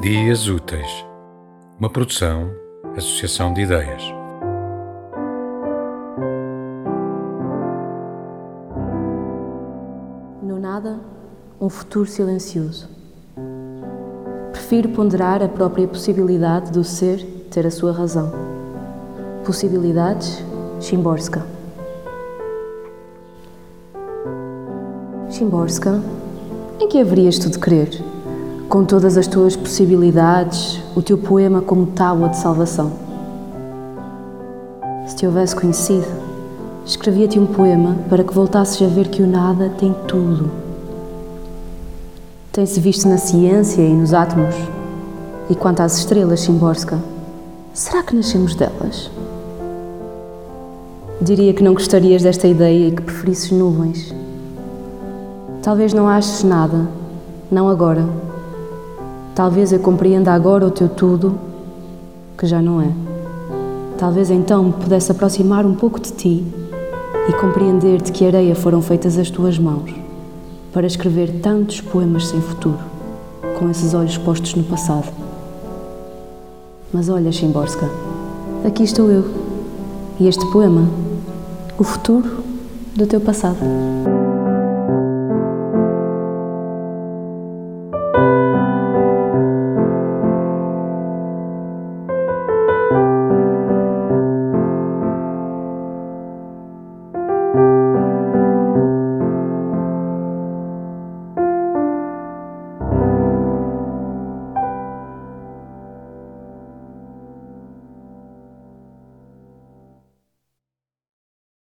Dias Úteis, uma produção, associação de ideias. No nada, um futuro silencioso. Prefiro ponderar a própria possibilidade do ser ter a sua razão. Possibilidades, Chimborska. Chimborska, em que haverias tu de crer? Com todas as tuas possibilidades, o teu poema como tábua de salvação. Se te houvesse conhecido, escrevia-te um poema para que voltasses a ver que o nada tem tudo. Tem-se visto na ciência e nos átomos. E quanto às estrelas, Simborska, será que nascemos delas? Diria que não gostarias desta ideia e que preferisses nuvens. Talvez não aches nada, não agora Talvez eu compreenda agora o teu tudo, que já não é. Talvez então pudesse aproximar um pouco de ti e compreender de que areia foram feitas as tuas mãos para escrever tantos poemas sem futuro, com esses olhos postos no passado. Mas olha, Chimborska, aqui estou eu e este poema, o futuro do teu passado.